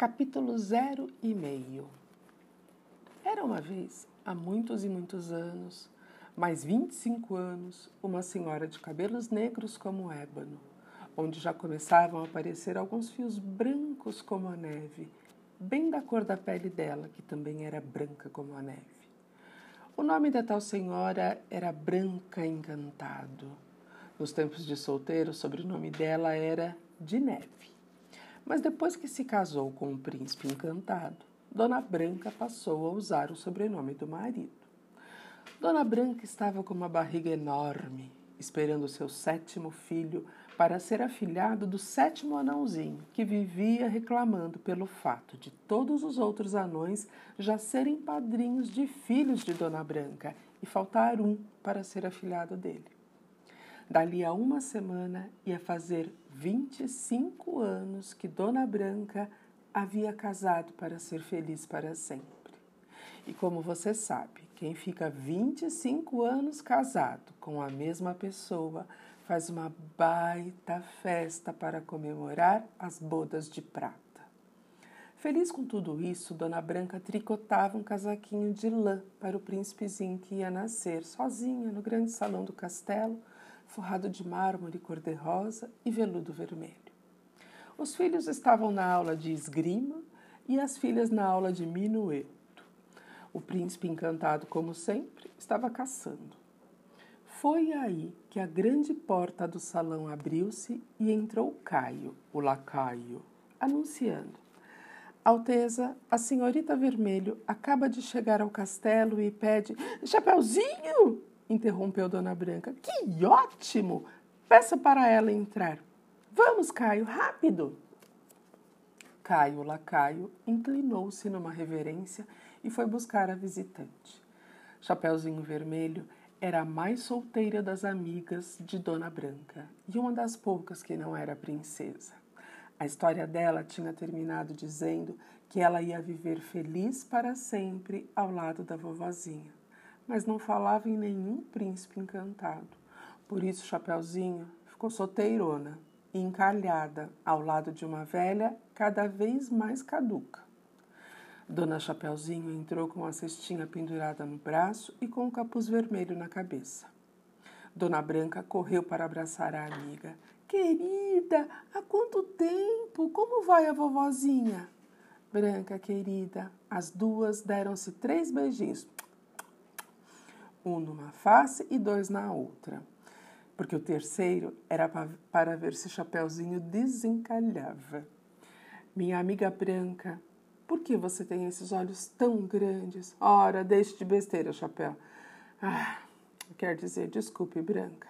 Capítulo zero e meio. Era uma vez, há muitos e muitos anos, mais 25 anos, uma senhora de cabelos negros como ébano, onde já começavam a aparecer alguns fios brancos como a neve, bem da cor da pele dela, que também era branca como a neve. O nome da tal senhora era Branca Encantado. Nos tempos de solteiro, o sobrenome dela era de Neve. Mas depois que se casou com o príncipe encantado, Dona Branca passou a usar o sobrenome do marido. Dona Branca estava com uma barriga enorme, esperando seu sétimo filho para ser afilhado do sétimo anãozinho, que vivia reclamando pelo fato de todos os outros anões já serem padrinhos de filhos de Dona Branca e faltar um para ser afilhado dele. Dali a uma semana ia fazer 25 anos que Dona Branca havia casado para ser feliz para sempre. E como você sabe, quem fica 25 anos casado com a mesma pessoa faz uma baita festa para comemorar as bodas de prata. Feliz com tudo isso, Dona Branca tricotava um casaquinho de lã para o príncipezinho que ia nascer sozinha no grande salão do castelo forrado de mármore cor-de-rosa e veludo vermelho. Os filhos estavam na aula de esgrima e as filhas na aula de minueto. O príncipe, encantado como sempre, estava caçando. Foi aí que a grande porta do salão abriu-se e entrou Caio, o lacaio, anunciando: Alteza, a senhorita Vermelho acaba de chegar ao castelo e pede: Chapeuzinho! Interrompeu Dona Branca. Que ótimo! Peça para ela entrar. Vamos, Caio, rápido! Caio, lacaio, inclinou-se numa reverência e foi buscar a visitante. Chapeuzinho Vermelho era a mais solteira das amigas de Dona Branca e uma das poucas que não era princesa. A história dela tinha terminado dizendo que ela ia viver feliz para sempre ao lado da vovozinha mas não falava em nenhum príncipe encantado. Por isso, Chapeuzinho ficou solteirona e encalhada ao lado de uma velha cada vez mais caduca. Dona Chapeuzinho entrou com a cestinha pendurada no braço e com o capuz vermelho na cabeça. Dona Branca correu para abraçar a amiga. Querida, há quanto tempo? Como vai a vovozinha? Branca, querida, as duas deram-se três beijinhos um numa face e dois na outra, porque o terceiro era para ver se Chapeuzinho desencalhava. Minha amiga branca, por que você tem esses olhos tão grandes? Ora, deixe de besteira, Chapéu. Ah, quer dizer, desculpe, branca.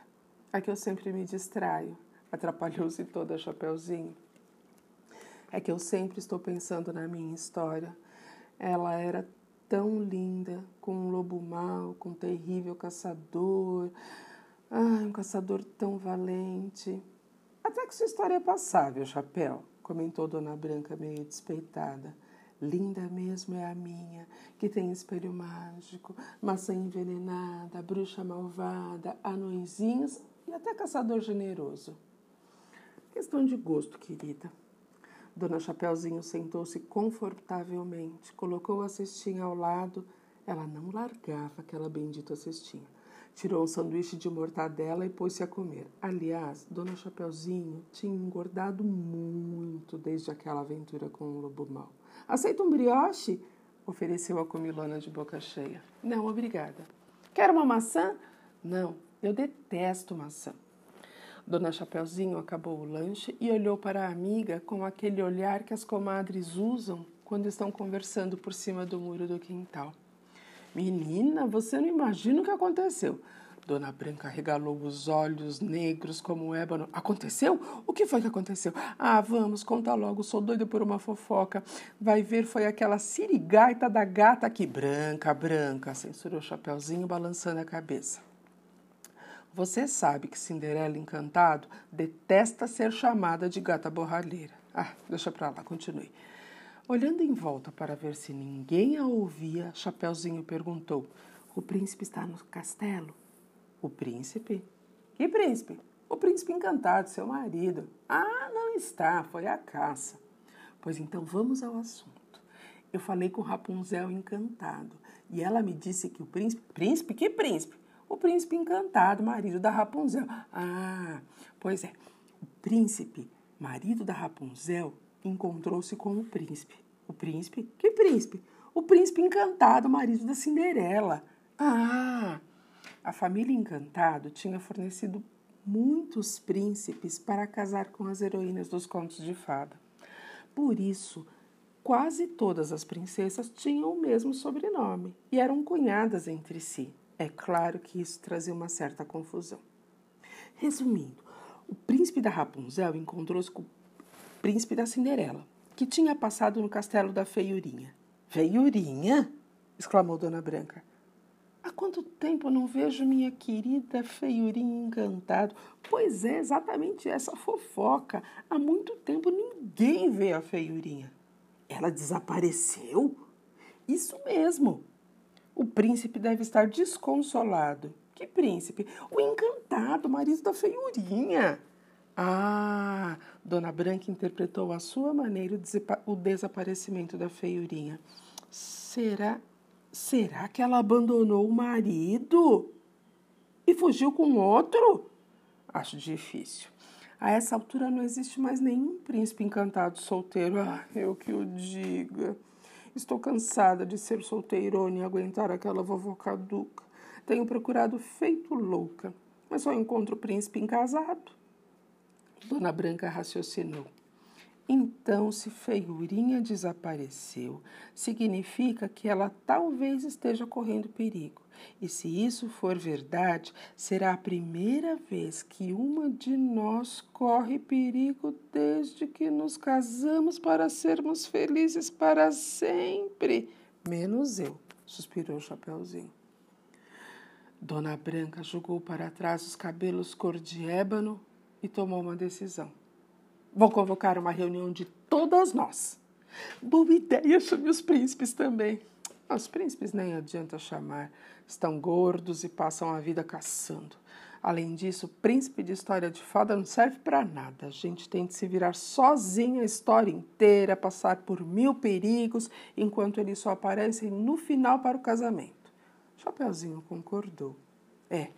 É que eu sempre me distraio. Atrapalhou-se toda, Chapeuzinho. É que eu sempre estou pensando na minha história. Ela era tão linda, com um lobo mau, com um terrível caçador. Ai, um caçador tão valente. Até que sua história é passável, chapéu, comentou Dona Branca meio despeitada. Linda mesmo é a minha, que tem espelho mágico, maçã envenenada, bruxa malvada, anõezinhos e até caçador generoso. Questão de gosto, querida. Dona Chapeuzinho sentou-se confortavelmente, colocou a cestinha ao lado. Ela não largava aquela bendita cestinha. Tirou um sanduíche de mortadela e pôs-se a comer. Aliás, Dona Chapeuzinho tinha engordado muito desde aquela aventura com o lobo mau. Aceita um brioche? Ofereceu a comilona de boca cheia. Não, obrigada. Quer uma maçã? Não, eu detesto maçã. Dona Chapeuzinho acabou o lanche e olhou para a amiga com aquele olhar que as comadres usam quando estão conversando por cima do muro do quintal. Menina, você não imagina o que aconteceu. Dona Branca regalou os olhos negros como um ébano. Aconteceu? O que foi que aconteceu? Ah, vamos, conta logo, sou doida por uma fofoca. Vai ver, foi aquela sirigaita da gata aqui. Branca, branca, censurou o Chapeuzinho, balançando a cabeça. Você sabe que Cinderela Encantado detesta ser chamada de gata borralheira. Ah, deixa pra lá, continue. Olhando em volta para ver se ninguém a ouvia, Chapeuzinho perguntou: O príncipe está no castelo? O príncipe? Que príncipe? O príncipe encantado, seu marido. Ah, não está, foi a caça. Pois então vamos ao assunto. Eu falei com Rapunzel encantado e ela me disse que o príncipe. Príncipe? Que príncipe? O príncipe encantado, marido da Rapunzel. Ah, pois é. O príncipe, marido da Rapunzel, encontrou-se com o príncipe. O príncipe? Que príncipe? O príncipe encantado, marido da Cinderela. Ah! A família Encantado tinha fornecido muitos príncipes para casar com as heroínas dos contos de fada. Por isso, quase todas as princesas tinham o mesmo sobrenome e eram cunhadas entre si. É claro que isso trazia uma certa confusão. Resumindo, o príncipe da Rapunzel encontrou-se com o príncipe da Cinderela, que tinha passado no castelo da Feiurinha. Feiurinha? exclamou Dona Branca. Há quanto tempo não vejo minha querida feiurinha encantado? Pois é, exatamente essa fofoca. Há muito tempo ninguém vê a feiurinha. Ela desapareceu? Isso mesmo. O príncipe deve estar desconsolado. Que príncipe? O encantado, marido da feiurinha. Ah, Dona Branca interpretou à sua maneira o desaparecimento da feiurinha. Será Será que ela abandonou o marido e fugiu com outro? Acho difícil. A essa altura não existe mais nenhum príncipe encantado solteiro. Ah, eu que o diga. Estou cansada de ser solteirona e aguentar aquela vovó caduca. Tenho procurado feito louca, mas só encontro príncipe encasado. Dona Branca raciocinou. Então, se feiurinha desapareceu, significa que ela talvez esteja correndo perigo. E se isso for verdade, será a primeira vez que uma de nós corre perigo desde que nos casamos para sermos felizes para sempre. Menos eu, suspirou o Chapeuzinho. Dona Branca jogou para trás os cabelos cor de ébano e tomou uma decisão. Vou convocar uma reunião de todas nós. Boa ideia, chame os príncipes também. Os príncipes nem adianta chamar. Estão gordos e passam a vida caçando. Além disso, príncipe de história de fada não serve para nada. A gente tem de se virar sozinho a história inteira, passar por mil perigos, enquanto eles só aparecem no final para o casamento. Chapeuzinho concordou. É,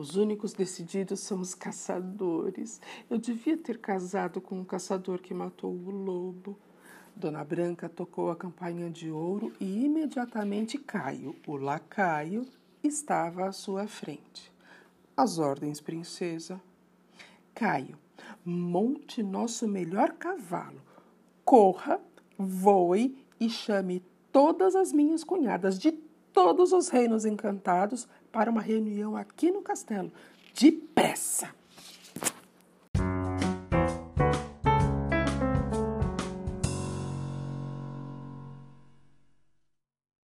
os únicos decididos são os caçadores. Eu devia ter casado com um caçador que matou o lobo. Dona Branca tocou a campainha de ouro e imediatamente Caio, o lacaio, estava à sua frente. As ordens, princesa. Caio, monte nosso melhor cavalo. Corra, voe e chame todas as minhas cunhadas de todos os reinos encantados para uma reunião aqui no castelo. Depressa!